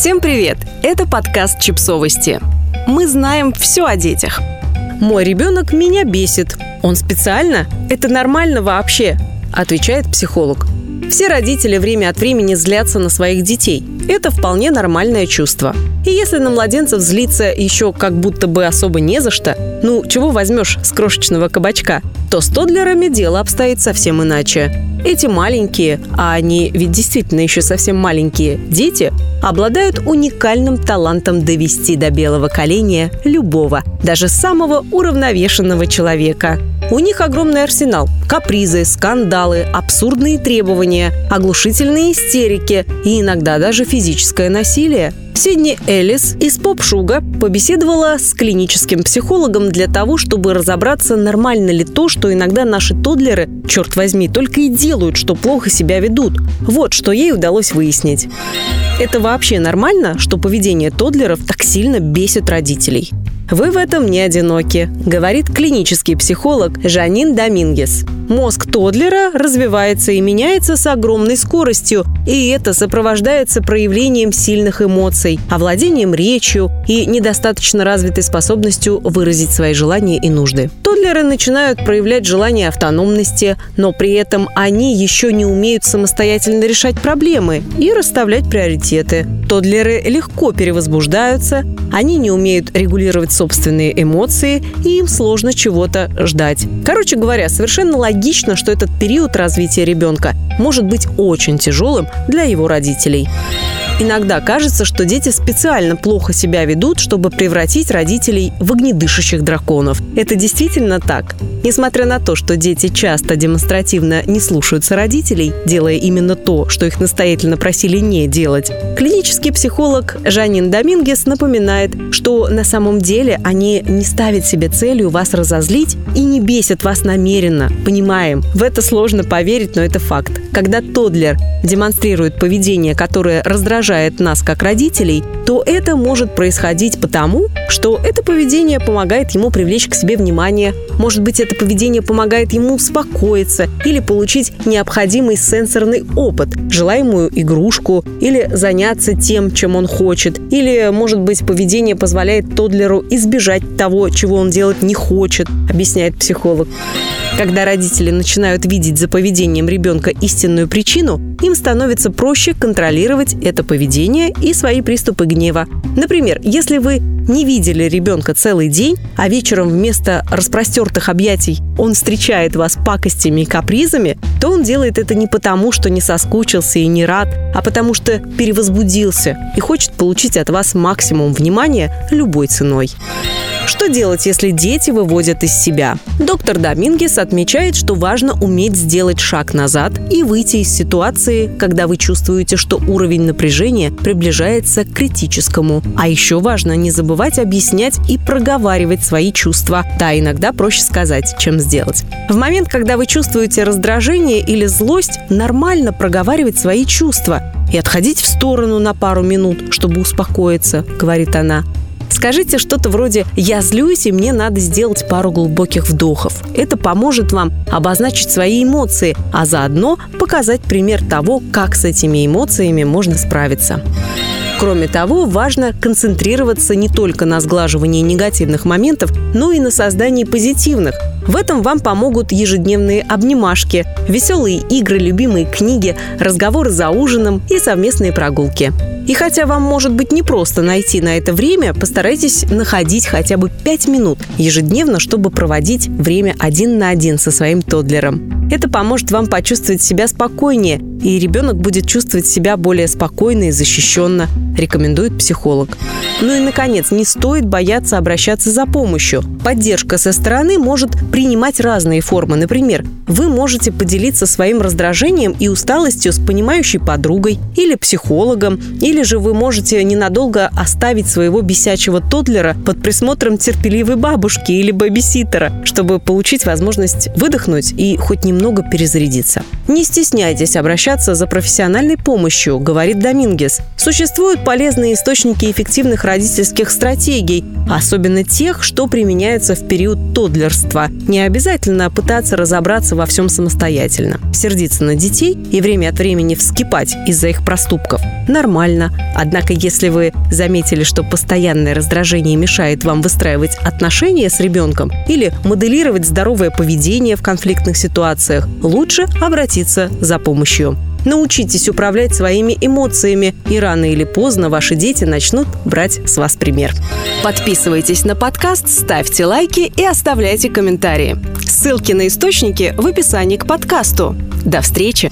Всем привет! Это подкаст «Чипсовости». Мы знаем все о детях. «Мой ребенок меня бесит. Он специально? Это нормально вообще?» – отвечает психолог. Все родители время от времени злятся на своих детей. Это вполне нормальное чувство. И если на младенцев злиться еще как будто бы особо не за что, ну, чего возьмешь с крошечного кабачка, то с тодлерами дело обстоит совсем иначе. Эти маленькие, а они ведь действительно еще совсем маленькие, дети обладают уникальным талантом довести до белого коленя любого, даже самого уравновешенного человека. У них огромный арсенал. Капризы, скандалы, абсурдные требования, оглушительные истерики и иногда даже физическое насилие – Сидни Эллис из Поп-Шуга побеседовала с клиническим психологом для того, чтобы разобраться, нормально ли то, что иногда наши тодлеры, черт возьми, только и делают, что плохо себя ведут. Вот что ей удалось выяснить. Это вообще нормально, что поведение тодлеров так сильно бесит родителей? Вы в этом не одиноки, говорит клинический психолог Жанин Домингес. Мозг Тодлера развивается и меняется с огромной скоростью, и это сопровождается проявлением сильных эмоций, овладением речью и недостаточно развитой способностью выразить свои желания и нужды. Тодлеры начинают проявлять желание автономности, но при этом они еще не умеют самостоятельно решать проблемы и расставлять приоритеты. Тодлеры легко перевозбуждаются, они не умеют регулировать собственные эмоции, и им сложно чего-то ждать. Короче говоря, совершенно логично, что этот период развития ребенка может быть очень тяжелым для его родителей. Иногда кажется, что дети специально плохо себя ведут, чтобы превратить родителей в огнедышащих драконов. Это действительно так. Несмотря на то, что дети часто демонстративно не слушаются родителей, делая именно то, что их настоятельно просили не делать, клинический психолог Жанин Домингес напоминает, что на самом деле они не ставят себе целью вас разозлить и не бесят вас намеренно. Понимаем, в это сложно поверить, но это факт. Когда Тодлер демонстрирует поведение, которое раздражает нас как родителей, то это может происходить потому, что это поведение помогает ему привлечь к себе внимание. Может быть, это поведение помогает ему успокоиться или получить необходимый сенсорный опыт, желаемую игрушку или заняться тем, чем он хочет. Или, может быть, поведение позволяет Тодлеру избежать того, чего он делать не хочет, объясняет психолог. Когда родители начинают видеть за поведением ребенка истинную причину, им становится проще контролировать это поведение и свои приступы гнева. Например, если вы не видели ребенка целый день, а вечером вместо распростертых объятий он встречает вас пакостями и капризами, то он делает это не потому, что не соскучился и не рад, а потому что перевозбудился и хочет получить от вас максимум внимания любой ценой. Что делать, если дети выводят из себя? Доктор Домингес отмечает, что важно уметь сделать шаг назад и выйти из ситуации, когда вы чувствуете, что уровень напряжения приближается к критическому. А еще важно не забывать объяснять и проговаривать свои чувства. Да, иногда проще сказать, чем сделать. В момент, когда вы чувствуете раздражение или злость, нормально проговаривать свои чувства и отходить в сторону на пару минут, чтобы успокоиться, говорит она. Скажите что-то вроде «я злюсь, и мне надо сделать пару глубоких вдохов». Это поможет вам обозначить свои эмоции, а заодно показать пример того, как с этими эмоциями можно справиться. Кроме того, важно концентрироваться не только на сглаживании негативных моментов, но и на создании позитивных. В этом вам помогут ежедневные обнимашки, веселые игры, любимые книги, разговоры за ужином и совместные прогулки. И хотя вам может быть непросто найти на это время, постарайтесь находить хотя бы 5 минут ежедневно, чтобы проводить время один на один со своим тодлером. Это поможет вам почувствовать себя спокойнее, и ребенок будет чувствовать себя более спокойно и защищенно, рекомендует психолог. Ну и, наконец, не стоит бояться обращаться за помощью. Поддержка со стороны может принимать разные формы. Например, вы можете поделиться своим раздражением и усталостью с понимающей подругой или психологом, или же вы можете ненадолго оставить своего бесячего тодлера под присмотром терпеливой бабушки или бэбиситера, чтобы получить возможность выдохнуть и хоть немного перезарядиться. Не стесняйтесь обращаться за профессиональной помощью, говорит Домингес. Существуют полезные источники эффективных родительских стратегий, особенно тех, что применяются в период тодлерства. Не обязательно пытаться разобраться во всем самостоятельно, сердиться на детей и время от времени вскипать из-за их проступков. Нормально. Однако, если вы заметили, что постоянное раздражение мешает вам выстраивать отношения с ребенком или моделировать здоровое поведение в конфликтных ситуациях, лучше обратиться за помощью. Научитесь управлять своими эмоциями, и рано или поздно ваши дети начнут брать с вас пример. Подписывайтесь на подкаст, ставьте лайки и оставляйте комментарии. Ссылки на источники в описании к подкасту. До встречи!